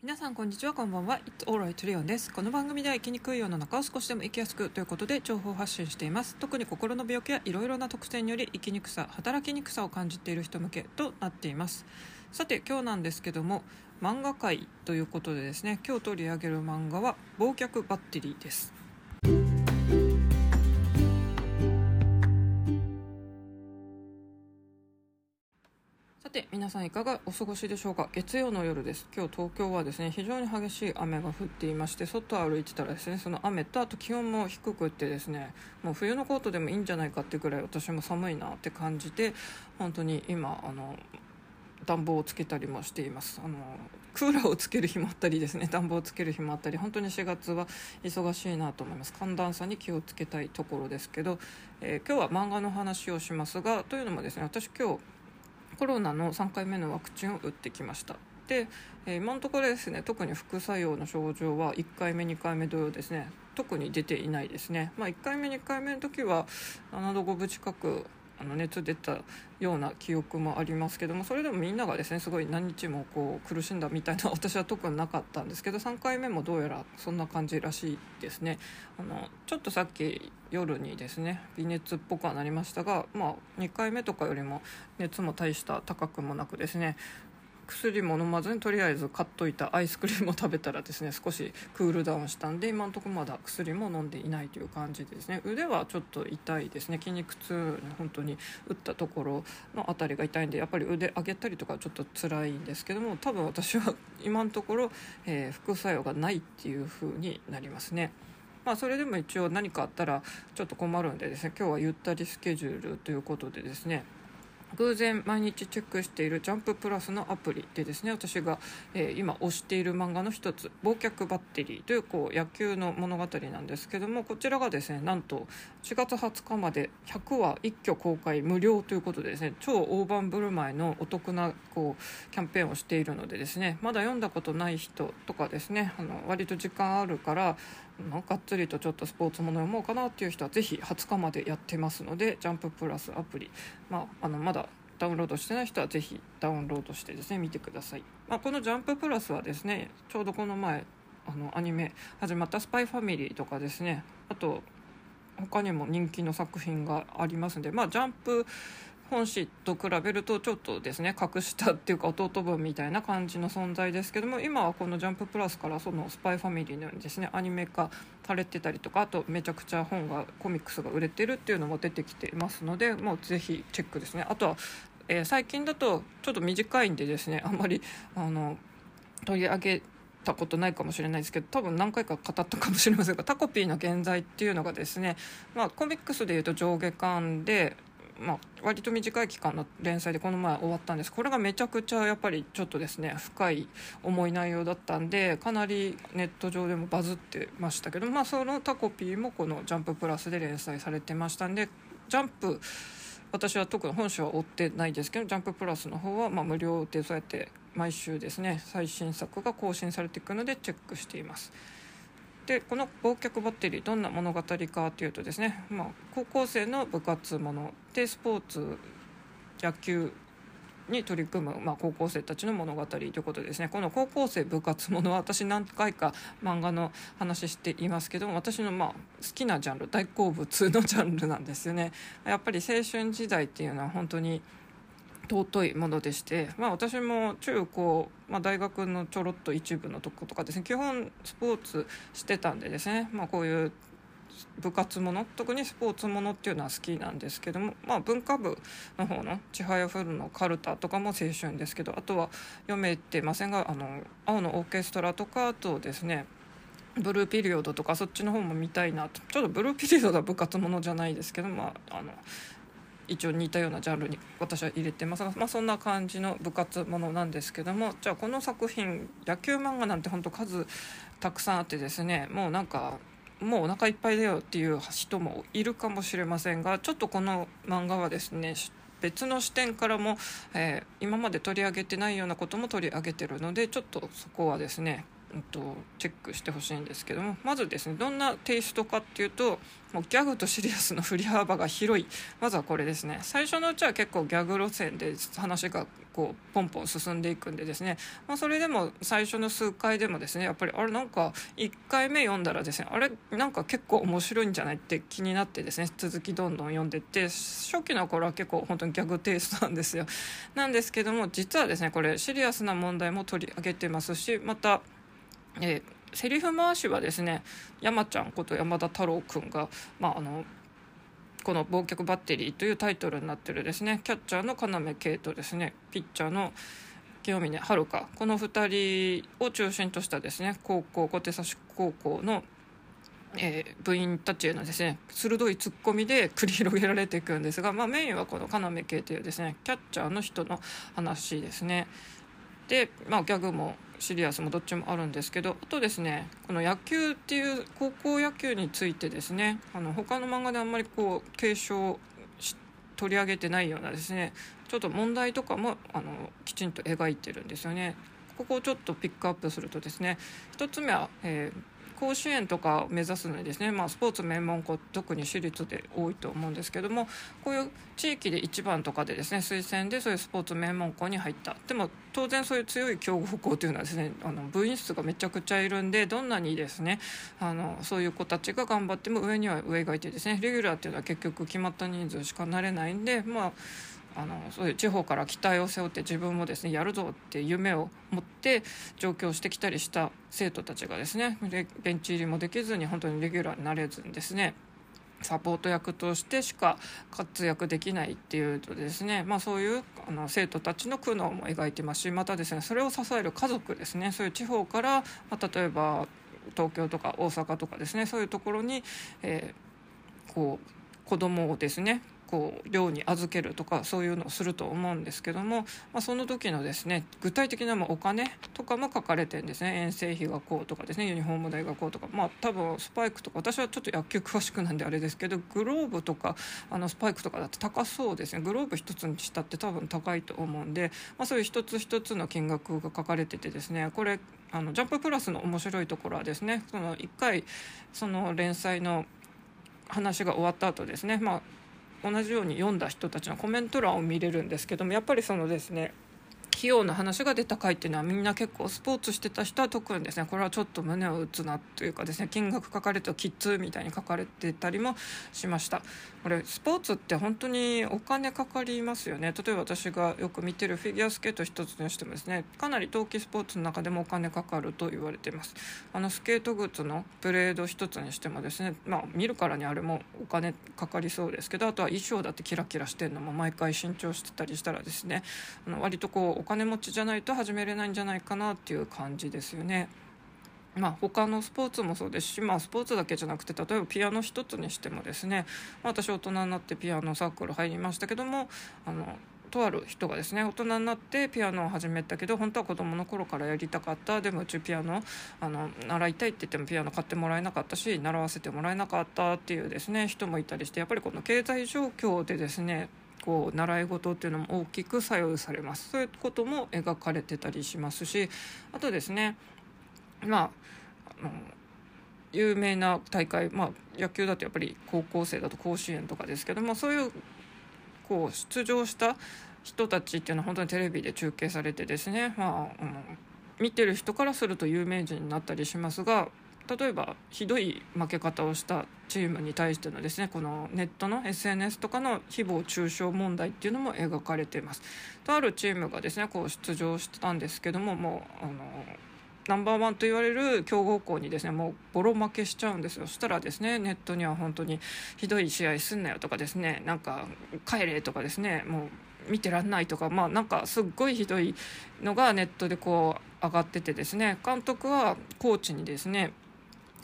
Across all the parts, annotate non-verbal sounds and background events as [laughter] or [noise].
皆さんこんにちはこんばんは。It's alright リオンです。この番組では生きにくい世の中を少しでも生きやすくということで情報発信しています。特に心の病気やいろいろな特性により生きにくさ働きにくさを感じている人向けとなっています。さて今日なんですけども漫画界ということでですね今日取り上げる漫画は忘却バッテリーです。皆さんいかがお過ごしでしょうか？月曜の夜です。今日東京はですね非常に激しい雨が降っていまして外を歩いてたらですねその雨とあと気温も低くってですねもう冬のコートでもいいんじゃないかってくらい私も寒いなって感じて本当に今あの暖房をつけたりもしています。あのクーラーをつける日もあったりですね暖房をつける日もあったり本当に4月は忙しいなと思います。寒暖差に気をつけたいところですけど、えー、今日は漫画の話をしますがというのもですね私今日コロナの3回目のワクチンを打ってきました。で、えー、今のところですね特に副作用の症状は1回目2回目同様ですね。特に出ていないですね、まあ、1回目2回目の時は7度5分近くあの熱出たような記憶もありますけどもそれでもみんながですねすごい何日もこう苦しんだみたいな [laughs] 私は特になかったんですけど3回目もどうやらそんな感じらしいですね。あのちょっとさっき夜にですね微熱っぽくはなりましたが、まあ、2回目とかよりも熱も大した高くもなくですね薬も飲まずにとりあえず買っといたアイスクリームを食べたらですね [laughs] 少しクールダウンしたんで今のところまだ薬も飲んでいないという感じですね腕はちょっと痛いですね筋肉痛本当に打ったところの辺りが痛いんでやっぱり腕上げたりとかちょっと辛いんですけども多分私は今のところ、えー、副作用がないっていう風になりますね。まあ、それでも一応何かあったらちょっと困るんでですね今日はゆったりスケジュールということでですね偶然毎日チェックしているジャンププラスのアプリでですね私が、えー、今推している漫画の一つ「忘却バッテリー」というこう野球の物語なんですけどもこちらがですねなんと4月20日まで100話一挙公開無料ということでですね超大盤振る舞いのお得なこうキャンペーンをしているのでですねまだ読んだことない人とかですねあの割と時間あるからがっつりとちょっとスポーツもの読もうかなっていう人はぜひ20日までやってますのでジャンププラスアプリ、まあ、あのまだダウンロードしてない人はぜひダウンロードしてですね見てください、まあ、このジャンププラスはですねちょうどこの前あのアニメ始まった「スパイファミリー」とかですねあと他にも人気の作品がありますんでまあジャンプ本誌と比べるとちょっとですね格下っていうか弟分みたいな感じの存在ですけども今はこの「ジャンププラス」からその「スパイファミリー」のようにですねアニメ化されてたりとかあとめちゃくちゃ本がコミックスが売れてるっていうのも出てきてますのでもうぜひチェックですね。あとは、えー、最近だとちょっと短いんでですねあんまりあの取り上げたことないかもしれないですけど多分何回か語ったかもしれませんがタコピーの現在っていうのがですね、まあ、コミックスでいうと上下巻でまあ、割と短い期間の連載でこの前終わったんですこれがめちゃくちゃやっぱりちょっとですね深い重い内容だったんでかなりネット上でもバズってましたけど、まあ、そのタコピーもこの「ジャンププラス」で連載されてましたんでジャンプ私は特に本書は追ってないですけど「ジャンププラス」の方はま無料でそうやって毎週ですね最新作が更新されていくのでチェックしています。でこの忘却バッテリーどんな物語かというとですね、まあ、高校生の部活ものでスポーツ野球に取り組む、まあ、高校生たちの物語ということですね。この高校生部活ものは私何回か漫画の話していますけど私のまあ好きなジャンル大好物のジャンルなんですよね。やっぱり青春時代っていうのは本当に尊いものでして、まあ、私も中高、まあ、大学のちょろっと一部のとことかですね基本スポーツしてたんでですね、まあ、こういう部活もの特にスポーツものっていうのは好きなんですけども、まあ、文化部の方の「ちはやふる」のカルタとかも青春ですけどあとは読めてませんが「あの青のオーケストラ」とかあとですねブルーピリオドとかそっちの方も見たいなと。ちょっとブルーピリオドは部活ものじゃないですけど、まあ、あの一応似たようなジャンルに私は入れてますが、まあ、そんな感じの部活ものなんですけどもじゃあこの作品野球漫画なんて本当数たくさんあってですねもうなんかもうお腹いっぱいだよっていう人もいるかもしれませんがちょっとこの漫画はですね別の視点からも、えー、今まで取り上げてないようなことも取り上げてるのでちょっとそこはですねうんと、チェックしてほしいんですけどもまずですねどんなテイストかっていうともうギャグとシリアスの振り幅が広い。まずはこれですね。最初のうちは結構ギャグ路線で話がこうポンポン進んでいくんでですね、まあ、それでも最初の数回でもですねやっぱりあれなんか1回目読んだらですねあれなんか結構面白いんじゃないって気になってですね続きどんどん読んでって初期の頃は結構本当にギャグテイストなんですよ。なんですけども実はですねこれシリアスな問題も取り上げてますしまたえー、セリフ回しはですね山ちゃんこと山田太郎君が、まあ、あのこの「忘却バッテリー」というタイトルになってるですねキャッチャーの要圭とですねピッチャーの清峰遥この2人を中心としたですね高校小手指高校の、えー、部員たちへのですね鋭いツッコミで繰り広げられていくんですが、まあ、メインはこの要圭というですねキャッチャーの人の話ですね。で、まあ、ギャグもシリアスもどっちもあるんですけどあとですねこの野球っていう高校野球についてですねあの他の漫画であんまりこう継承取り上げてないようなですねちょっと問題とかもあのきちんと描いてるんですよね。ここをちょっとピックアップするとですね1つ目は、えー甲子園とかを目指すのにですね、まあ、スポーツ名門校特に私立で多いと思うんですけどもこういう地域で1番とかでですね推薦でそういうスポーツ名門校に入った。でも当然そういう強い強豪校というのはですねあの部員数がめちゃくちゃいるんでどんなにですねあのそういう子たちが頑張っても上には上がいてですねレギュラーっていうのは結局決まった人数しかなれないんでまああのそういう地方から期待を背負って自分もですねやるぞって夢を持って上京してきたりした生徒たちがですねベンチ入りもできずに本当にレギュラーになれずにですねサポート役としてしか活躍できないっていうとですね、まあ、そういうあの生徒たちの苦悩も描いてますしまたですねそれを支える家族ですねそういう地方から、まあ、例えば東京とか大阪とかですねそういうところに、えー、こう子供をですねこう寮に預けるとかそういうのをすると思うんですけども、まあ、その時のですね具体的なお金とかも書かれてるんですね。遠征費がこうとかですねユニフォーム代がこうとか。まあ多分スパイクとか私はちょっと野球詳しくなんであれですけどグローブとかあのスパイクとかだって高そうですね。グローブ一つにしたって多分高いと思うんで、まあ、そういう一つ一つの金額が書かれててですねこれあのジャンププラスの面白いところはですねその1回その連載の話が終わった後ですね、まあ、同じように読んだ人たちのコメント欄を見れるんですけどもやっぱりそのですね費用の話が出た回っていうのはみんな結構スポーツしてた人は特にですねこれはちょっと胸を打つなというかですね金額書かれてキッズみたいに書かれてたりもしました。これスポーツって本当にお金かかりますよね例えば私がよく見てるフィギュアスケート一つにしてもですねかなり冬季スポーツの中でもお金かかると言われていますあのスケートグッズのブレード一つにしてもですねまあ見るからにあれもお金かかりそうですけどあとは衣装だってキラキラしてるのも毎回新調してたりしたらですねあの割とこうお金持ちじゃないと始めれないんじゃないかなっていう感じですよね。まあ、他のスポーツもそうですし、まあ、スポーツだけじゃなくて例えばピアノ一つにしてもですね、まあ、私大人になってピアノサークル入りましたけどもあのとある人がですね大人になってピアノを始めたけど本当は子供の頃からやりたかったでもうちピアノあの習いたいって言ってもピアノ買ってもらえなかったし習わせてもらえなかったっていうですね人もいたりしてやっぱりこの経済状況でですねこう習い事っていうのも大きく左右されます。そういうことも描かれてたりしますしあとですねまああの有名な大会、まあ、野球だとやっぱり高校生だと甲子園とかですけどもそういうこう出場した人たちっていうのは本当にテレビで中継されてですね、まあ、あの見てる人からすると有名人になったりしますが例えばひどい負け方をしたチームに対してのですねこのネットの SNS とかの誹謗中傷問題っていうのも描かれています。とあるチームがですねこう出場したんですけどももうあのナンバーワンと言われる強豪校にですねもうボロ負けしちゃうんですよ。そしたらですねネットには本当にひどい試合すんなよとかですねなんか帰れとかですねもう見てらんないとかまあなんかすっごいひどいのがネットでこう上がっててですね監督はコーチにですね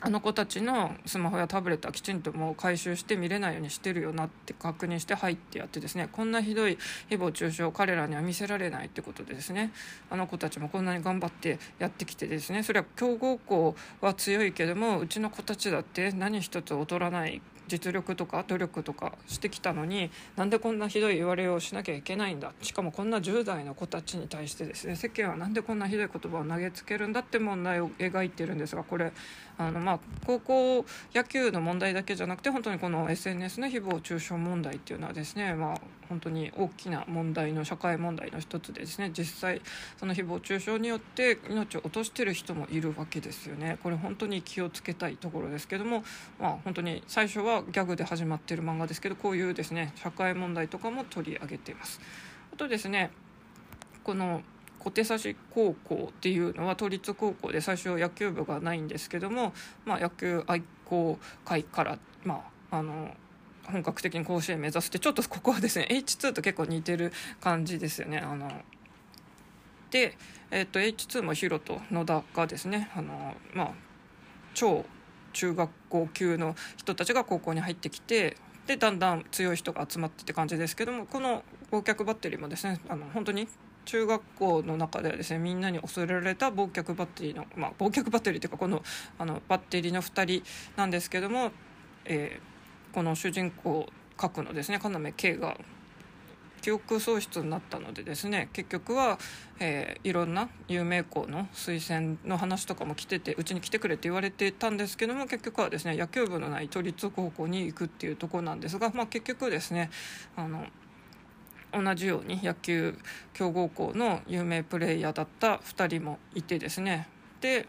あの子たちのスマホやタブレットはきちんともう回収して見れないようにしてるよなって確認して入ってやってですねこんなひどい誹謗中傷を彼らには見せられないってことでですね。あの子たちもこんなに頑張ってやってきてですね。それは強豪校は強いけどもうちの子たちだって何一つ劣らない実力とか努力とかしてきたのになんでこんなひどい言われをしなきゃいけないんだ。しかもこんな10代の子たちに対してですね世間はなんでこんなひどい言葉を投げつけるんだって問題を描いてるんですがこれあのまあ高校野球の問題だけじゃなくて本当にこの SNS の誹謗中傷問題っていうのはですねまあ本当に大きな問題の社会問題の一つでですね実際その誹謗中傷によって命を落としてる人もいるわけですよね。これ本当に気をつけたいところですけどもまあ本当に最初はギャグで始まってる漫画ですけどこういうですね社会問題とかも取り上げています。あとですねこの小手指高校っていうのは都立高校で最初野球部がないんですけども、まあ、野球愛好会から、まあ、あの本格的に甲子園目指してちょっとここはですね H2 と結構似てる感じですよね。あので、えーと、H2 もヒロと野田がですねあの、まあ、超中学校級の人たちが高校に入ってきてでだんだん強い人が集まってって感じですけどもこの忘却バッテリーもですねあの本当に中学校の中ではですねみんなに恐れられた忘却バッテリーの、まあ、忘却バッテリーというかこのあのバッテリーの2人なんですけども、えー、この主人公格のですね要圭が記憶喪失になったのでですね結局は、えー、いろんな有名校の推薦の話とかも来ててうちに来てくれって言われてたんですけども結局はですね野球部のない都立高校に行くっていうとこなんですが、まあ、結局ですねあの同じように野球強豪校の有名プレーヤーだった2人もいてですね。で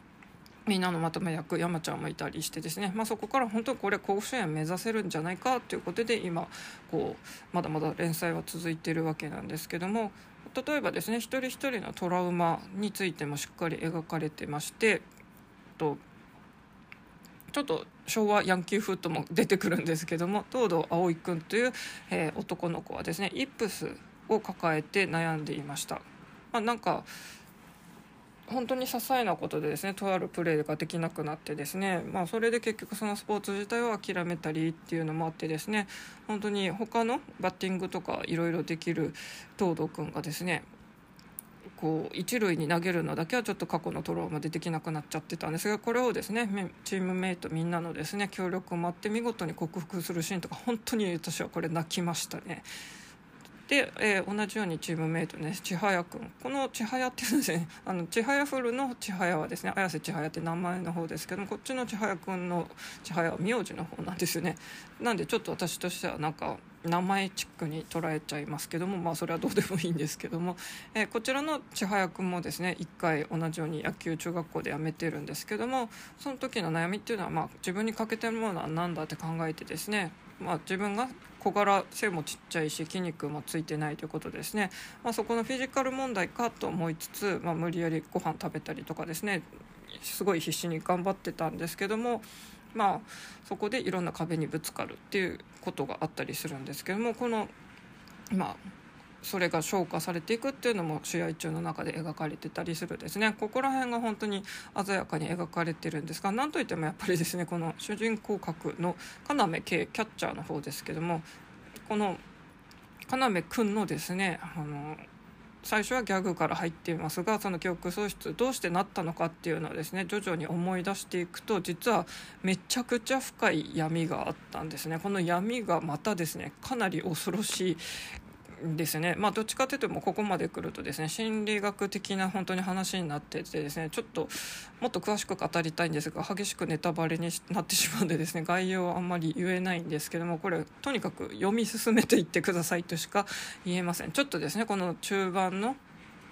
みんなのまとめ役山ちゃんもいたりしてですね、まあ、そこから本当にこれ甲子園目指せるんじゃないかということで今こうまだまだ連載は続いてるわけなんですけども例えばですね一人一人のトラウマについてもしっかり描かれてましてとちょっと昭和ヤンキーフットも出てくるんですけども東堂葵君という、えー、男の子はですねイップスを抱えて悩んでいました。まあ、なんか本当に些細なことでですねとあるプレーができなくなってですね、まあ、それで結局そのスポーツ自体を諦めたりっていうのもあってですね本当に他のバッティングとかいろいろできる東堂君がですねこう一塁に投げるのだけはちょっと過去のトローマでできなくなっちゃってたんですがこれをですねチームメイトみんなのですね協力もあって見事に克服するシーンとか本当に私はこれ泣きましたね。で、えー、同じようにチームメイトね千早君この千早っていうですね [laughs] あの千早フルの千早はですね綾瀬千早って名前の方ですけどもこっちの千早君の千早は名字の方なんですよね。なんでちょっと私としてはなんか名前チックに捉えちゃいますけどもまあそれはどうでもいいんですけども、えー、こちらの千早君もですね1回同じように野球中学校で辞めてるんですけどもその時の悩みっていうのはまあ自分に欠けてるものは何だって考えてですねまあ、自分が小柄背もちっちゃいし筋肉もついてないということですね、まあ、そこのフィジカル問題かと思いつつ、まあ、無理やりご飯食べたりとかですね。すごい必死に頑張ってたんですけどもまあそこでいろんな壁にぶつかるっていうことがあったりするんですけどもこのまあそれが消化されていくっていうのも試合中の中で描かれてたりするですね。ここら辺が本当に鮮やかに描かれてるんですが何といってもやっぱりですねこの主人公格の要圭キャッチャーの方ですけどもこの要君のですねあの最初はギャグから入っていますがその記憶喪失どうしてなったのかっていうのをですね徐々に思い出していくと実はめちゃくちゃ深い闇があったんですね。この闇がまたですねかなり恐ろしいですね。まあどっちかというともうここまで来るとですね心理学的な本当に話になっててですねちょっともっと詳しく語りたいんですが激しくネタバレになってしまうんでですね [laughs] 概要はあんまり言えないんですけどもこれとにかく読み進めていってくださいとしか言えません。ちょっとですねこの中盤の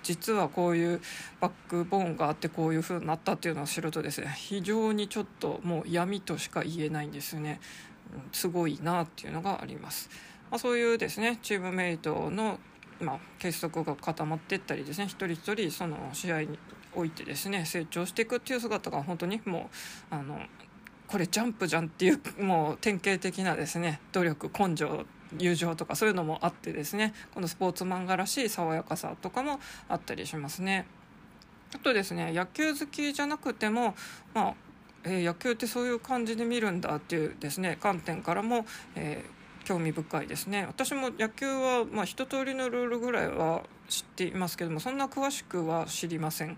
実はこういうバックボーンがあってこういう風になったっていうのを知るとですね非常にちょっともう闇としか言えないんですよねすごいなっていうのがあります。まあ、そういうですねチームメイトの、まあ、結束が固まっていったりですね一人一人その試合においてですね成長していくっていう姿が本当にもうあのこれジャンプじゃんっていう [laughs] もう典型的なですね努力根性友情とかそういうのもあってですねこのスポーツ漫画らしい爽やかさとかもあったりしますね。あとですね野球好きじゃなくても、まあえー、野球ってそういう感じで見るんだっていうですね観点からも、えー興味深いですね。私も野球は、まあ、一通りのルールぐらいは知っていますけどもそんな詳しくは知りません。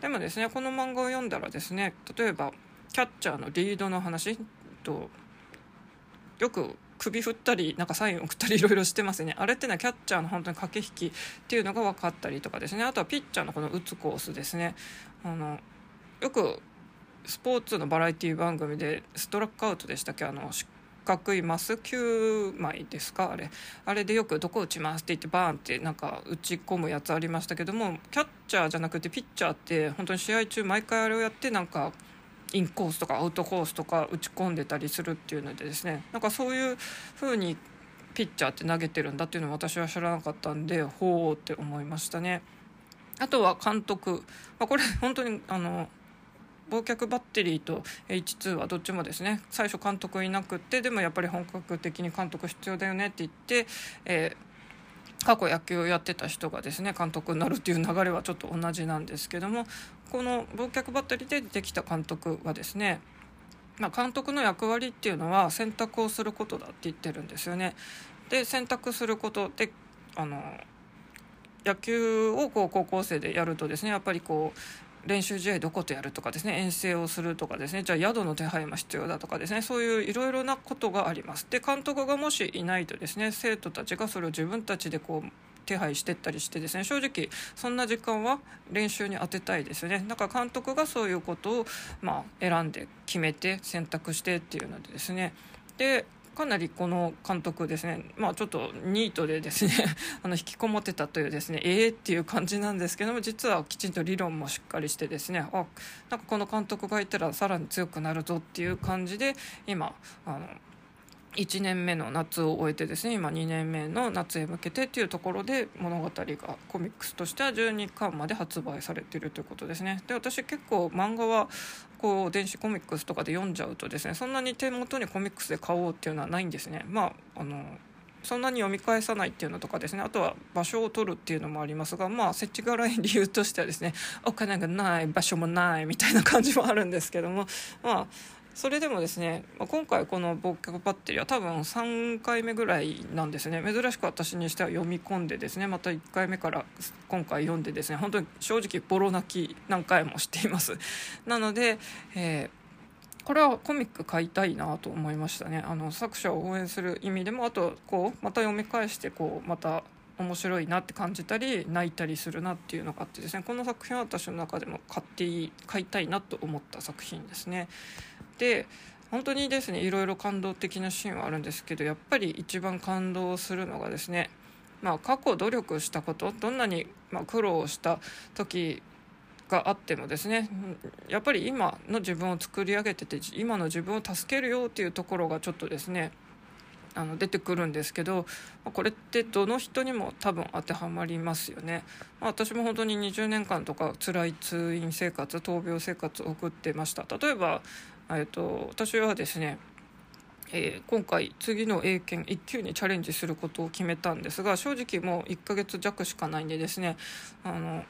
でもですねこの漫画を読んだらですね例えばキャッチャーのリードの話とよく首振ったりなんかサイン送ったりいろいろしてますね。あれってのはキャッチャーの本当に駆け引きっていうのが分かったりとかですね。あとはピッチャーのこの打つコースですね。あのよくスポーツのバラエティ番組でストラックアウトでしたっけ？あの四角いマス9枚ですか？あれ。あれでよく「どこ打ちます」って言ってバーンってなんか打ち込むやつありましたけどもキャッチャーじゃなくてピッチャーって本当に試合中毎回あれをやってなんかインコースとかアウトコースとか打ち込んでたりするっていうのでですね。なんかそういう風にピッチャーって投げてるんだっていうのを私は知らなかったんでほうって思いましたね。あとは監督、まあ、これ本当にあの忘却バッテリーと H2 はどっちもですね最初監督いなくってでもやっぱり本格的に監督必要だよねって言って、えー、過去野球をやってた人がですね監督になるっていう流れはちょっと同じなんですけどもこの忘却バッテリーでできた監督はですねまあ、監督の役割っていうのは選択をすることだって言ってるんですよね。で選択することであの野球をこう高校生でやるとですねやっぱりこう練習試合どことやるとかですね遠征をするとかですねじゃあ宿の手配も必要だとかですねそういういろいろなことがあります。で監督がもしいないとですね生徒たちがそれを自分たちでこう手配してったりしてですね正直そんな時間は練習に当てたいですよね。だから監督がそういうことをまあ選んで決めて選択してっていうのでですね。でかなりこの監督ですね、まあ、ちょっとニートでですね [laughs] あの引きこもってたというですねええー、っていう感じなんですけども実はきちんと理論もしっかりしてですねあなんかこの監督がいたらさらに強くなるぞっていう感じで今あの1年目の夏を終えてですね今2年目の夏へ向けてっていうところで物語がコミックスとしては12巻まで発売されているということですね。で私結構漫画はこう電子コミックスとかで読んじゃうとですねそんなに手元にコミックスで買おうっていうのはないんですね。まああのそんなに読み返さないっていうのとかですねあとは場所を取るっていうのもありますがまあ設置がらい理由としてはですねお金がない場所もないみたいな感じもあるんですけどもまあそれでもですね今回この「忘却バッテリー」は多分3回目ぐらいなんですね。珍しく私にしては読み込んでですねまた1回目から今回読んでですね本当に正直ボロ泣き何回もしています。[laughs] なので、えー、これはコミック買いたいなと思いましたね。あの作者を応援する意味でもあとこうまた読み返してこうまた面白いなって感じたり泣いたりするなっていうのがあってですねこの作品は私の中でも買っていい買いたいなと思った作品ですね。で本当にですねいろいろ感動的なシーンはあるんですけどやっぱり一番感動するのがですねまあ過去努力したことどんなにま苦労した時があってもですねやっぱり今の自分を作り上げてて今の自分を助けるよっていうところがちょっとですねあの出てくるんですけどこれってどの人にも多分当てはまりますよね、まあ、私も本当に20年間とか辛い通院生活闘病生活を送ってました。例えばえっと、私はですね、えー、今回次の英検1級にチャレンジすることを決めたんですが正直もう1ヶ月弱しかないんでですねあの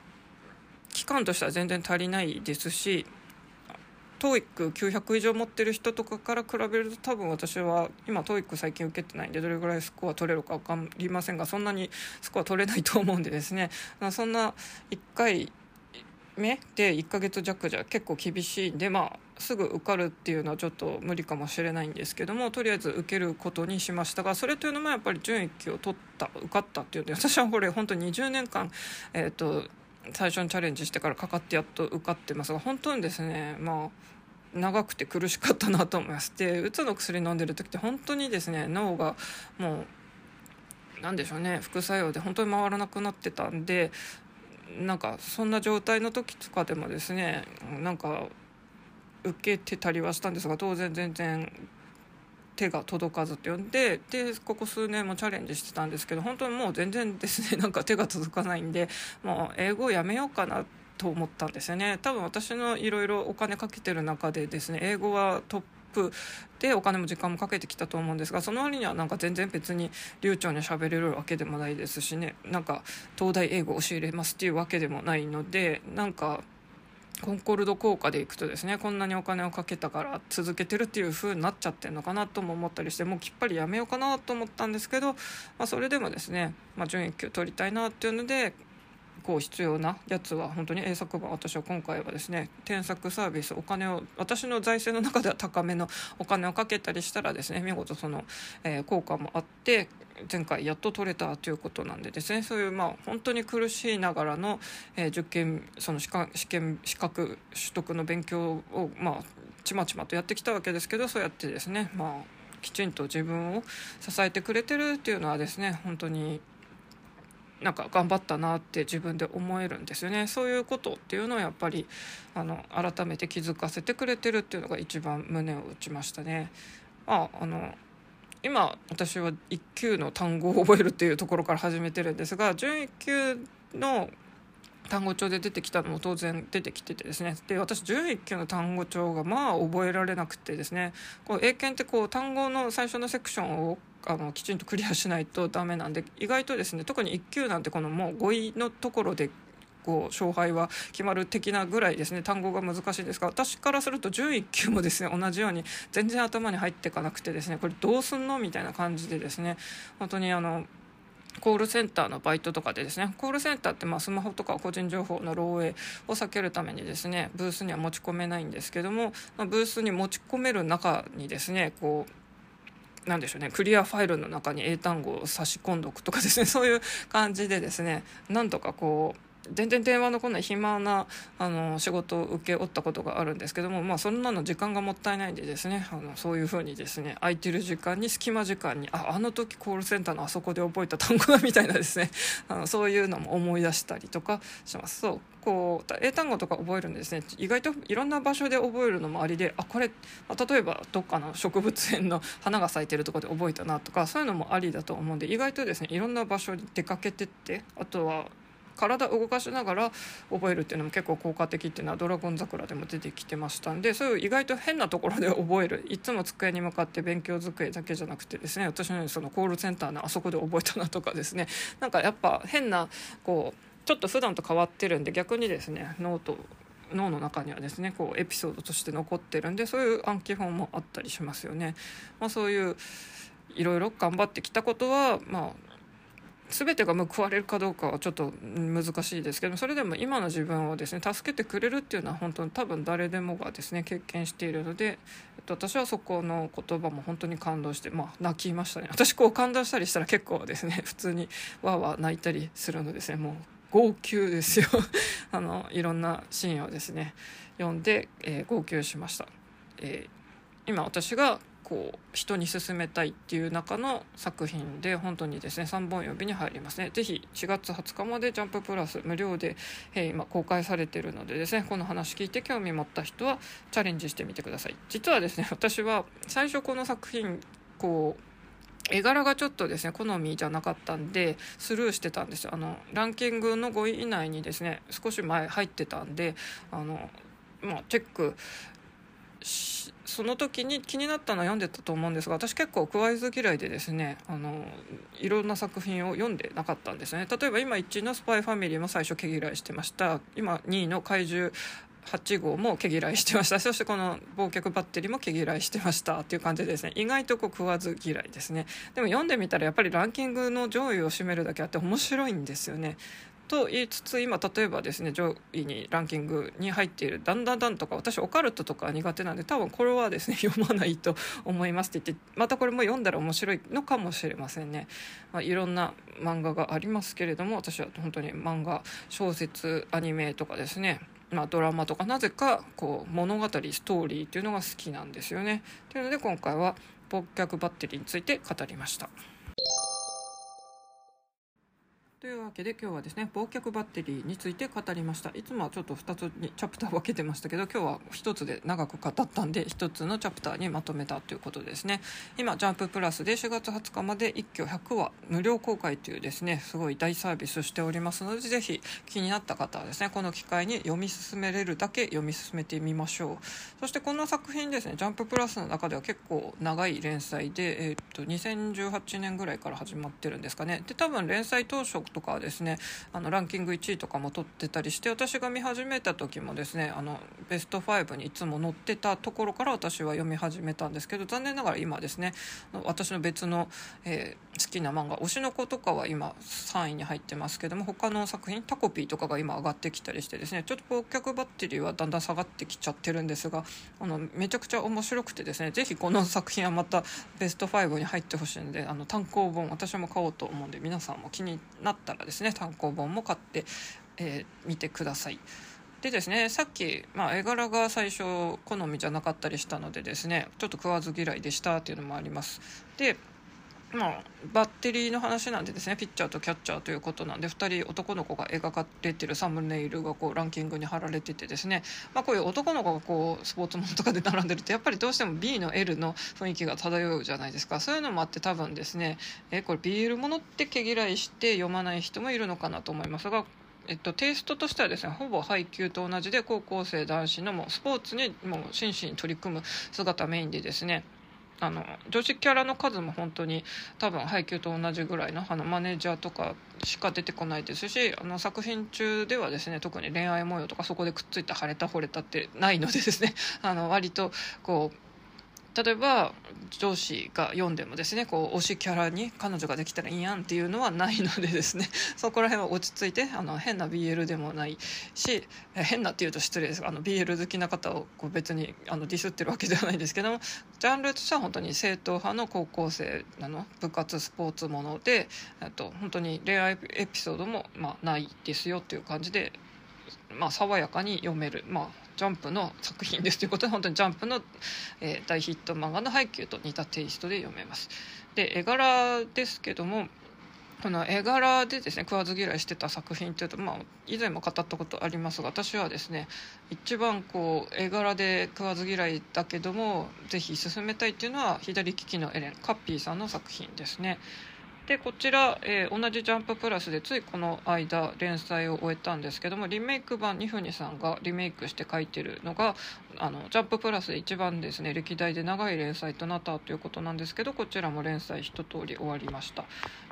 期間としては全然足りないですし TOEIC900 以上持ってる人とかから比べると多分私は今 TOEIC 最近受けてないんでどれぐらいスコア取れるか分かりませんがそんなにスコア取れないと思うんでですね。そんな1回目で1ヶ月弱じゃ結構厳しいんでまあすぐ受かるっていうのはちょっと無理かもしれないんですけどもとりあえず受けることにしましたがそれというのもやっぱり準1級を取った受かったっていうんで私はこれ本当に20年間、えーと、最初にチャレンジしてからかかってやっと受かってますが本当にですねまあ長くて苦しかったなと思いますでうつの薬飲んでる時って本当にですね脳がもう何でしょうね副作用で本当に回らなくなってたんでなんかそんな状態の時とかでもですねなんか受けてたりはしたんですが当然全然手が届かずって呼んででここ数年もチャレンジしてたんですけど本当にもう全然ですね [laughs] なんか手が届かないんでもう英語をやめようかなと思ったんですよね。多分私のいろいろお金かけてる中でですね英語はトップでお金も時間もかけてきたと思うんですがその割にはなんか全然別に流暢に喋れるわけでもないですしね。なんか東大英語を教えれますっていうわけでもないのでなんかコンコルド効果でいくとですねこんなにお金をかけたから続けてるっていう風になっちゃってるのかなとも思ったりしてもうきっぱりやめようかなと思ったんですけど、まあ、それでもですね、まあ、準1級取りたいなっていうのでこう必要なやつは本当に英作版。私は今回はですね添削サービスお金を私の財政の中では高めのお金をかけたりしたらですね見事その、えー、効果もあって前回やっと取れたということなんでですね。そういうまあ本当に苦しいながらの、えー、受験その試験資格取得の勉強をまあちまちまとやってきたわけですけどそうやってですねまあきちんと自分を支えてくれてるっていうのはですね本当になんか頑張ったなって自分で思えるんですよね。そういうことっていうのをやっぱりあの改めて気づかせてくれてるっていうのが一番胸を打ちましたね。ああの今私は1級の単語を覚えるっていうところから始めてるんですが準1級の単語帳で出てきたのも当然出てきててですね。で私11級の単語帳がまあ覚えられなくてですね。こう英検ってこう単語の最初のセクションをあのきちんとクリアしないとダメなんで意外とですね特に1級なんてこのもう語彙のところでこう勝敗は決まる的なぐらいですね単語が難しいんですが私からすると11級もですね同じように全然頭に入っていかなくてですねこれどうすんのみたいな感じでですね本当にあのコールセンターのバイトとかでですねコールセンターってまあスマホとか個人情報の漏洩を避けるためにですねブースには持ち込めないんですけども、ま、ブースに持ち込める中にですねこうなんでしょうね。クリアファイルの中に英単語を差し込んどくとかですね。[laughs] そういう感じでですね。なんとかこう全然電話の来ない暇なあの仕事を請け負ったことがあるんですけども、まあ、そんなの時間がもったいないんでですねあのそういうふうにですね空いてる時間に隙間時間にああの時コールセンターのあそこで覚えた単語だみたいなですね [laughs] あのそういうのも思い出したりとかします。そうこう英単語とか覚えるんですね意外といろんな場所で覚えるのもありであこれ、あ、例えばどっかの植物園の花が咲いてるとこで覚えたなとかそういうのもありだと思うんで意外とですねいろんな場所に出かけてってあとは体を動かしながら覚えるっていうのも結構効果的っていうのは「ドラゴン桜」でも出てきてましたんでそういう意外と変なところで覚えるいつも机に向かって勉強机だけじゃなくてですね私のようにそのコールセンターのあそこで覚えたなとかですねなんかやっぱ変なこうちょっと普段と変わってるんで逆にですねノート脳の中にはですねこうエピソードとして残ってるんでそういう暗記本もあったりしますよね。まあ、そういういろろ頑張ってきたことは、まあ、全てが報われるかどうかはちょっと難しいですけどそれでも今の自分をですね助けてくれるっていうのは本当に多分誰でもがですね経験しているので、えっと、私はそこの言葉も本当に感動してまあ泣きましたね。[laughs] 私こう感動したりしたら結構ですね [laughs] 普通にわーわー泣いたりするのですね。もう号泣ですよ。[laughs] あのいろんなシーンをですね読んで、えー、号泣しました。えー、今私がこう人に勧めたいっていう中の作品で本当にですね3本指に入りますね。是非4月20日までジャンププラス無料で、えー、今公開されてるのでですねこの話聞いて興味持った人はチャレンジしてみてください。実はですね [laughs] 私は最初この作品こう絵柄がちょっとですね好みじゃなかったんでスルーしてたんですよ。あのランキングの5位以内にですね少し前入ってたんであのまあ、チェックその時に気になったのは読んでたと思うんですが私結構食わず嫌いでですねあのいろんな作品を読んでなかったんですね。例えば今1位の「スパイファミリー」も最初毛嫌いしてました。今2位の「怪獣8号も毛嫌いしてました。そしてこの忘却バッテリーも毛嫌いしてました。っていう感じでですね意外とこう食わず嫌いですね。でも読んでみたらやっぱりランキングの上位を占めるだけあって面白いんですよね。と言いつつ今例えばですね上位にランキングに入っている「だんだんだん」とか私オカルトとか苦手なんで多分これはですね [laughs] 読まないと思いますって言ってまたこれも読んだら面白いのかもしれませんね、まあ、いろんな漫画がありますけれども私は本当に漫画小説アニメとかですねまあ、ドラマとかなぜかこう物語ストーリーっていうのが好きなんですよね。というので今回は忘却バッテリーについて語りました。というわけで今日はですね忘却バッテリーについて語りました。いつもはちょっと2つにチャプター分けてましたけど今日は1つで長く語ったんで1つのチャプターにまとめたということですね。今ジャンププラスで4月20日まで一挙100話無料公開というですねすごい大サービスしておりますのでぜひ気になった方はですねこの機会に読み進めれるだけ読み進めてみましょう。そしてこの作品ですねジャンププラスの中では結構長い連載で、えー、っと2018年ぐらいから始まってるんですかね。で多分連載当初とかはですねあのランキング1位とかも取ってたりして私が見始めた時もですねあのベスト5にいつも載ってたところから私は読み始めたんですけど残念ながら今ですね私の別の、えー、好きな漫画「推しの子」とかは今3位に入ってますけども他の作品「タコピー」とかが今上がってきたりしてですねちょっと顧客バッテリーはだんだん下がってきちゃってるんですがあのめちゃくちゃ面白くてですね是非この作品はまたベスト5に入ってほしいのであの単行本私も買おうと思うんで皆さんも気になったらですね単行本も買って、えー、見てください。でですねさっき、まあ、絵柄が最初好みじゃなかったりしたのでですねちょっと食わず嫌いでしたっていうのもありますでまあ、バッテリーの話なんでですねピッチャーとキャッチャーということなんで2人男の子が描かれてるサムネイルがこうランキングに貼られててですね、まあ、こういう男の子がこうスポーツものとかで並んでるとやっぱりどうしても B の L の雰囲気が漂うじゃないですか。そういうのもあって多分ですねえこれ BL ものって毛嫌いして読まない人もいるのかなと思いますがえっと、テイストとしてはですねほぼ配給と同じで高校生男子のもスポーツにもう真摯に取り組む姿メインでですねあの女子キャラの数も本当に多分配給と同じぐらいのあのマネージャーとかしか出てこないですしあの作品中ではですね特に恋愛模様とかそこでくっついた腫れた惚れたってないのでですねあの割とこう例えば上司が読んでもですねこう推しキャラに彼女ができたらいいやんっていうのはないのでですね [laughs] そこら辺は落ち着いてあの変な BL でもないし変なっていうと失礼ですがあの BL 好きな方をこう別にあのディスってるわけではないんですけどもジャンルとしては本当に正統派の高校生なの部活スポーツものでと本当に恋愛エピソードも、まあ、ないですよっていう感じで、まあ、爽やかに読める。まあジャンプの作品ですということで本当にジャンプの、えー、大ヒット漫画の配給と似たテイストで読めます。で絵柄ですけどもこの絵柄でですね食わず嫌いしてた作品というと、まあ、以前も語ったことありますが私はですね一番こう絵柄で食わず嫌いだけどもぜひ進めたいっていうのは左利きのエレンカッピーさんの作品ですね。でこちら、えー、同じ「ジャンププラス」でついこの間連載を終えたんですけどもリメイク版にふにさんがリメイクして書いてるのがあのジャンププラス一番ですね歴代で長い連載となったということなんですけどこちらも連載一通り終わりました。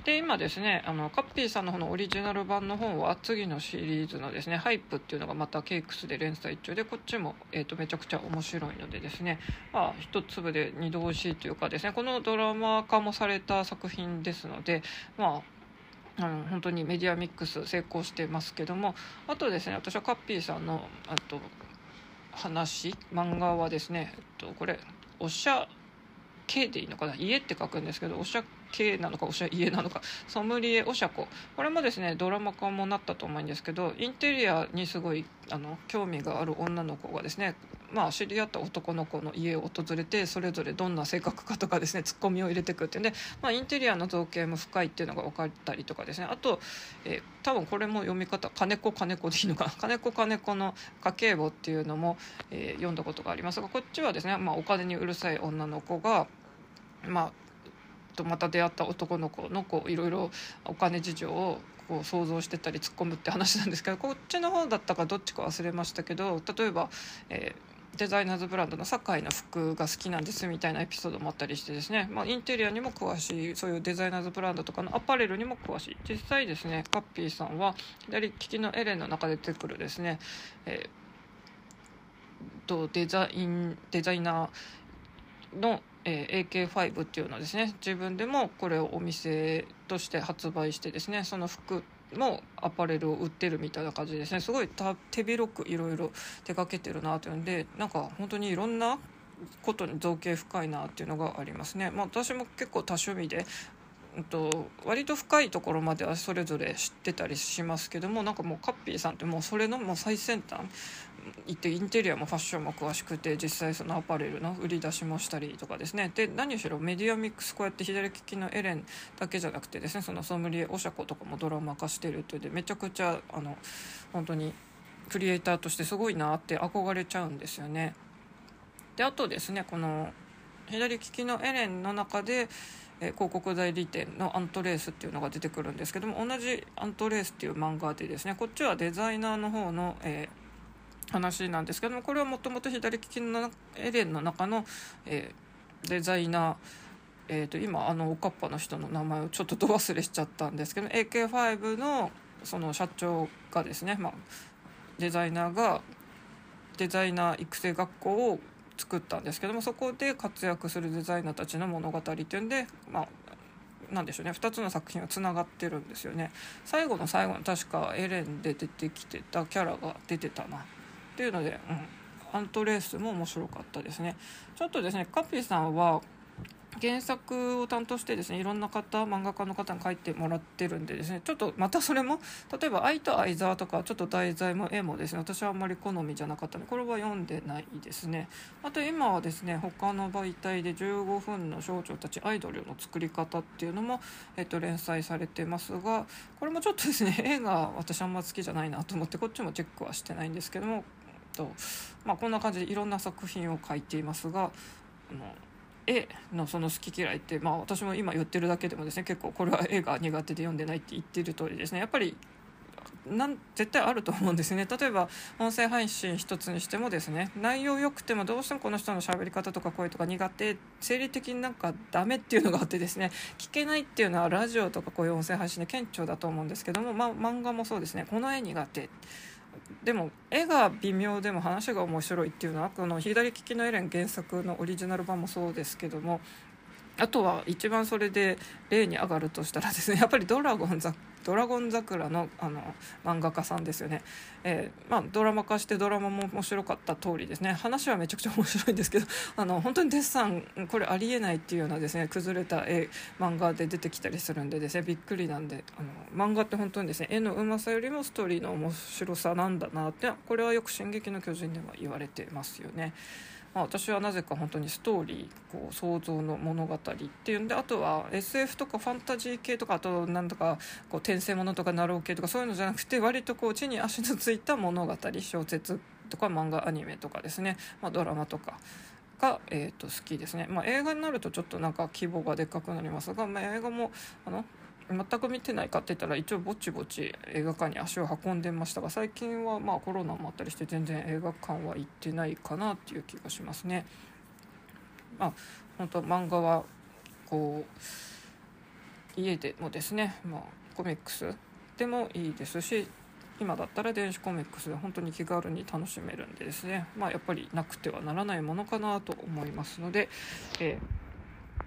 で今ですねあのカッピーさんの方のオリジナル版の本は次のシリーズのですね「ハイプっていうのがまたケイクスで連載中でこっちも、えーと、めちゃくちゃ面白いのでですねまあ一粒で二度おいしいというかですねこのドラマ化もされた作品ですのでまあうん、本当にメディアミックス成功してますけどもあとですね私はカッピーさんのあと話漫画はですね、えっと、これおしゃけでいいのかな？家って書くんですけどおしゃけなのかおしゃ家なのかソムリエおしゃこ。これもですねドラマ化もなったと思うんですけどインテリアにすごいあの興味がある女の子がですねまあ、知り合った男の子の家を訪れてそれぞれどんな性格かとかですねツッコミを入れてくっていうんで、まあ、インテリアの造形も深いっていうのが分かったりとかですね。あと、えー、多分これも読み方金子金子でいいのかな。[laughs] 金子金子の家計簿っていうのも、えー、読んだことがありますがこっちはですね、まあ、お金にうるさい女の子がまあとまた出会った男の子のこういろいろお金事情をこう想像してたり突っ込むって話なんですけどこっちの方だったかどっちか忘れましたけど例えば、えーデザイナーズブランドの堺の服が好きなんですみたいなエピソードもあったりしてですね、まあ、インテリアにも詳しいそういうデザイナーズブランドとかのアパレルにも詳しい。実際ですねカッピーさんは左利きのエレンの中で出てくるですね、えー、とデザインデザイナーのえー、AK5 っていうのをですね。自分でもこれをお店として発売してですねその服のアパレルを売ってるみたいな感じですねすごい手広くいろいろ手掛けてるなというんでなんか本当にいろんなことに造形深いなっていうのがありますね。まあ、私も結構多趣味でと割と深いところまではそれぞれ知ってたりしますけどもなんかもうカッピーさんってもうそれのもう最先端行ってインテリアもファッションも詳しくて実際そのアパレルの売り出しもしたりとかですねで何しろメディアミックスこうやって左利きのエレンだけじゃなくてですねそのソムリエおしゃことかもドラマ化してるっていうでめちゃくちゃあの本当にクリエイターとしてすごいなって憧れちゃうんですよね。であとですねこの左利きのエレンの中でえ広告代理店のアントレースっていうのが出てくるんですけども同じアントレースっていう漫画でですねこっちはデザイナーの方の、えー話なんですけどもこれはもともと左利きのエレンの中の、えー、デザイナーえーと、今あのおかっぱの人の名前をちょっとど忘れしちゃったんですけど AK5 のその社長がですね、まあ、デザイナーがデザイナー育成学校を作ったんですけどもそこで活躍するデザイナーたちの物語っていうんで、まあ、なんでしょうね2つの作品はつながってるんですよね。最後の最後の確かエレンで出てきてたキャラが出てたな。っていうので、うん、アントレースも面白かったですね。ちょっとですねカピさんは原作を担当してですねいろんな方漫画家の方に書いてもらってるんでですねちょっとまたそれも例えば「愛と相沢」とかちょっと題材も絵もですね私はあんまり好みじゃなかったのでこれは読んでないですね。あと今はですね他の媒体で15分の少女たちアイドルの作り方っていうのも、えっと、連載されてますがこれもちょっとですね [laughs] 絵が私あんま好きじゃないなと思ってこっちもチェックはしてないんですけどもと、まあ、こんな感じでいろんな作品を書いていますがあの絵のその好き嫌いって、まあ、私も今言ってるだけでもですね結構これは絵が苦手で読んでないって言ってる通りですね。やっぱりなん絶対あると思うんですね。例えば音声配信一つにしてもですね内容良くてもどうしてもこの人の喋り方とか声とか苦手生理的になんかダメっていうのがあってですね聞けないっていうのはラジオとかこういう音声配信で顕著だと思うんですけども、まあ、漫画もそうですね。この絵苦手。でも絵が微妙でも話が面白いっていうのはこの左利きのエレン原作のオリジナル版もそうですけどもあとは一番それで例に上がるとしたらですね [laughs] やっぱりドラゴンザドラゴン桜のあの漫画家さんですよね、えー、まあ、ドラマ化してドラマも面白かった通りですね話はめちゃくちゃ面白いんですけど [laughs] あの本当にデッサンこれありえないっていうようなですね崩れた絵漫画で出てきたりするんでですねびっくりなんであの漫画って本当にですね絵のうまさよりもストーリーの面白さなんだなってこれはよく「進撃の巨人」では言われてますよね。まあ、私はなぜか本当にストーリーこう想像の物語っていうんであとは SF とかファンタジー系とかあとなんとかこう転生ものとかナロー系とかそういうのじゃなくて割とこう地に足のついた物語小説とか漫画アニメとかですね、まあ、ドラマとかが、えー、と好きですね、まあ、映画になるとちょっとなんか規模がでっかくなりますが、まあ、映画もあの全く見てないかって言ったら一応ぼちぼち映画館に足を運んでましたが最近はまあコロナもあったりして全然映画館は行ってないかなっていう気がしますね。まあ本当漫画はこう家でもですね、まあ、コミックスでもいいですし今だったら電子コミックスで本当に気軽に楽しめるんでですね、まあ、やっぱりなくてはならないものかなと思いますので、えー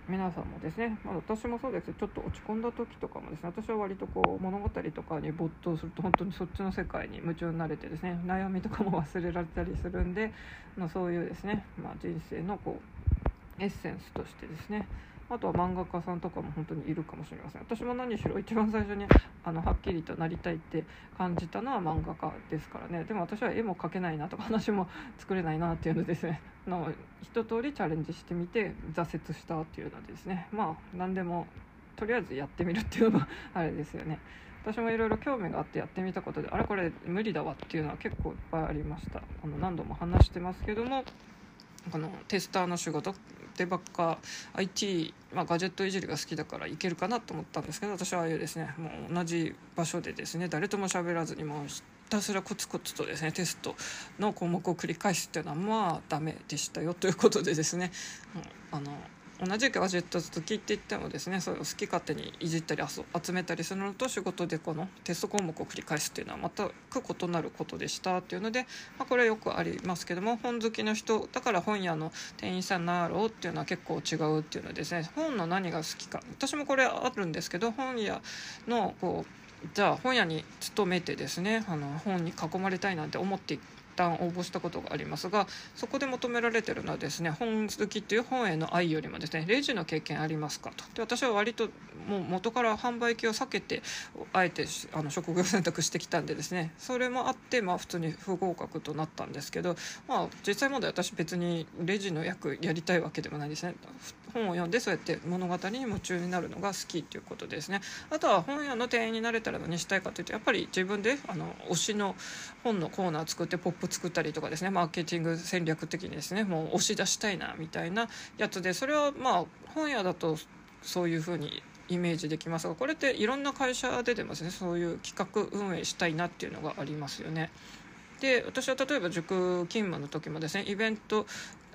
皆さんもですね、まあ、私もそうです。ちょっと落ち込んだ時とかもですね私は割とこう物語とかに没頭すると本当にそっちの世界に夢中になれてですね悩みとかも忘れられたりするんで、まあ、そういうですね、まあ、人生のこうエッセンスとしてですねあとは漫画家さんとかも本当にいるかもしれません。私も何しろ一番最初にあのはっきりとなりたいって感じたのは漫画家ですからね。でも私は絵も描けないなとか話も作れないなっていうのですね。の一通りチャレンジしてみて挫折したっていうのですね。まあ何でもとりあえずやってみるっていうのがあれですよね。私もいろいろ興味があってやってみたことであれこれ無理だわっていうのは結構いっぱいありました。あの何度も話してますけどもこのテスターの仕事手ばっか IT、まあ、ガジェットいじりが好きだからいけるかなと思ったんですけど私はああいうですねもう同じ場所でですね誰とも喋らずにもうひたすらコツコツとですねテストの項目を繰り返すっていうのはまあダメでしたよということでですね、うん、あの同じガジェット好きって言ってもですねそれを好き勝手にいじったり集めたりするのと仕事でこのテスト項目を繰り返すっていうのは全く異なることでしたっていうので、まあ、これはよくありますけども本好きの人だから本屋の店員さんになろうっていうのは結構違うっていうのはですね本の何が好きか私もこれあるんですけど本屋のこうじゃあ本屋に勤めてですねあの本に囲まれたいなんて思って旦応募したことがありますがそこで求められてるのはですね本好きっていう本への愛よりもですねレジの経験ありますかと。で私は割ともう元から販売機を避けてあえてあの職業選択してきたんでですねそれもあってまあ普通に不合格となったんですけどまあ実際問題私別にレジの役やりたいわけでもないですね。本を読んでそうやって物語に夢中になるのが好きっていうことですね。あとは本屋の店員になれたら何したいかというとやっぱり自分であの推しの本のコーナー作ってポップ作ったりとかですね。マーケティング戦略的にですね。もう押し出したいなみたいなやつでそれはまあ本屋だとそういうふうにイメージできますがこれっていろんな会社で出ますね。そういう企画運営したいなっていうのがありますよね。で私は例えば塾勤務の時もですねイベント、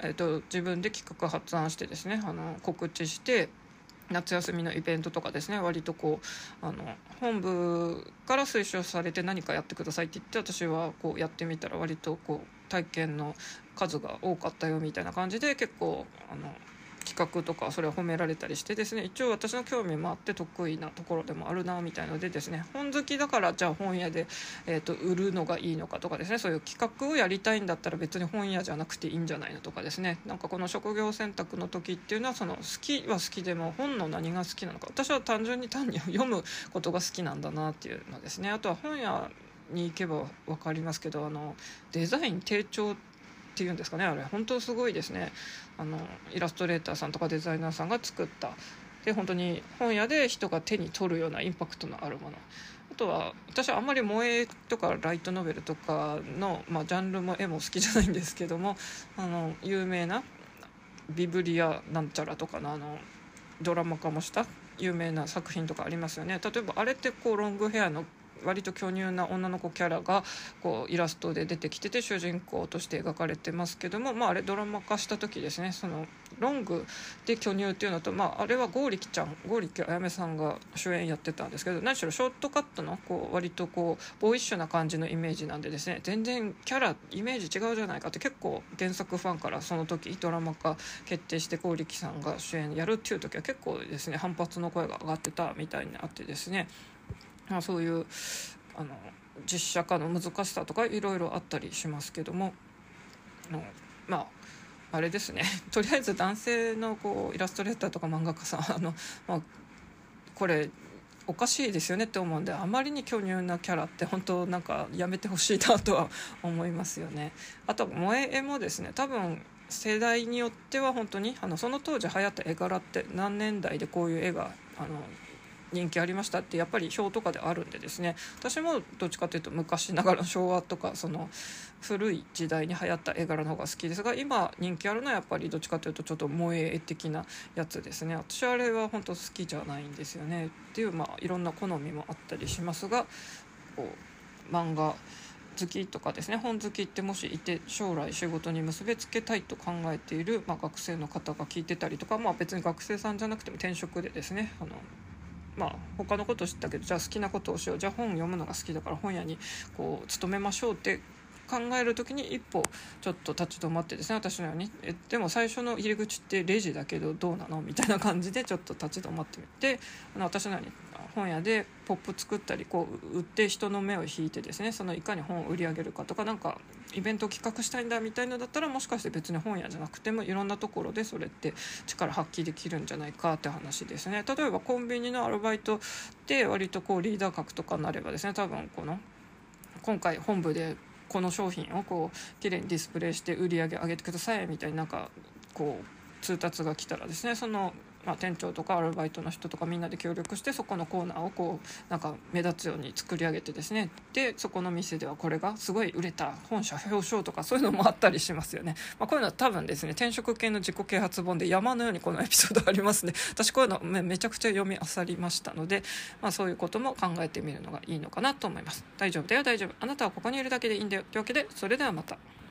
えーと、自分で企画発案してですねあの告知して夏休みのイベントとかですね割とこうあの本部から推奨されて何かやってくださいって言って私はこうやってみたら割とこう体験の数が多かったよみたいな感じで結構あの企画とかそれは褒められたりしてですね一応私の興味もあって得意なところでもあるなみたいのでですね本好きだからじゃあ本屋で、えーと、売るのがいいのかとかですねそういう企画をやりたいんだったら別に本屋じゃなくていいんじゃないのとかですねなんかこの職業選択の時っていうのはその好きは好きでも本の何が好きなのか私は単純に単に読むことが好きなんだなっていうのですね。あとは本屋に行けば分かりますけどあのデザイン低調ってっていうんですかねあれ。本当すごいですね。あのイラストレーターさんとかデザイナーさんが作った。で本当に本屋で人が手に取るようなインパクトのあるもの。あとは私はあんまり萌えとかライトノベルとかの、まあ、ジャンルも絵も好きじゃないんですけどもあの有名なビブリアなんちゃらとかのあのドラマ化もした有名な作品とかありますよね。例えばあれってこうロングヘアの割と巨乳な女の子キャラがこうイラストで出てきてて主人公として描かれてますけども、まあ、あれドラマ化した時ですね。そのロングで巨乳っていうのと、まあ、あれは剛力ちゃん剛力あやめさんが主演やってたんですけど何しろショートカットのこう割とこうボーイッシュな感じのイメージなんでですね。全然キャライメージ違うじゃないかって結構原作ファンからその時ドラマ化決定して剛力さんが主演やるっていう時は結構ですね反発の声が上がってたみたいにあってですね。まあ、そういうあの実写化の難しさとかいろいろあったりしますけどものまああれですね [laughs] とりあえず男性のこうイラストレーターとか漫画家さん [laughs] あの、まあ、これおかしいですよねって思うんであまりに巨乳なキャラって本当なんかやめてほしいなとは思いますよね。あと萌え絵もですね多分世代によっては本当にあのその当時流行った絵柄って何年代でこういう絵があの人気ありましたってやっぱり表とかであるんでですね。私もどっちかというと昔ながらの昭和とかその古い時代に流行った絵柄の方が好きですが今人気あるのはやっぱりどっちかというとちょっと萌え絵的なやつですね。私あれは本当好きじゃないんですよねっていうまあいろんな好みもあったりしますがこう漫画好きとかですね。本好きってもしいて将来仕事に結びつけたいと考えている、まあ、学生の方が聞いてたりとか、まあ、別に学生さんじゃなくても転職でですねあのまあ、他のこと知ったけどじゃあ好きなことをしよう。じゃあ本読むのが好きだから本屋にこう勤めましょうって考える時に一歩ちょっと立ち止まってですね私のように。えでも最初の入り口ってレジだけどどうなの？みたいな感じでちょっと立ち止まってみて私のように本屋でポップ作ったりこう売って人の目を引いてですねそのいかに本を売り上げるかとかなんかイベントを企画したいんだみたいのだったらもしかして別に本屋じゃなくてもいろんなところでそれって力発揮できるんじゃないかって話ですね。例えばコンビニのアルバイトで割とこうリーダー格とかになればですね多分この今回本部でこの商品をこう綺麗にディスプレイして売り上げ上げてくださいみたいになんかこう通達が来たらですねそのまあ、店長とかアルバイトの人とかみんなで協力してそこのコーナーをこうなんか目立つように作り上げてですね。でそこの店ではこれがすごい売れた本社表彰とかそういうのもあったりしますよね、まあ、こういうのは多分ですね転職系の自己啓発本で山のようにこのエピソードありますね。私こういうのめめちゃくちゃ読み漁りましたので、まあ、そういうことも考えてみるのがいいのかなと思います。大丈夫だよ大丈夫。あなたはここにいるだけでいいんだよ。というわけでそれではまた。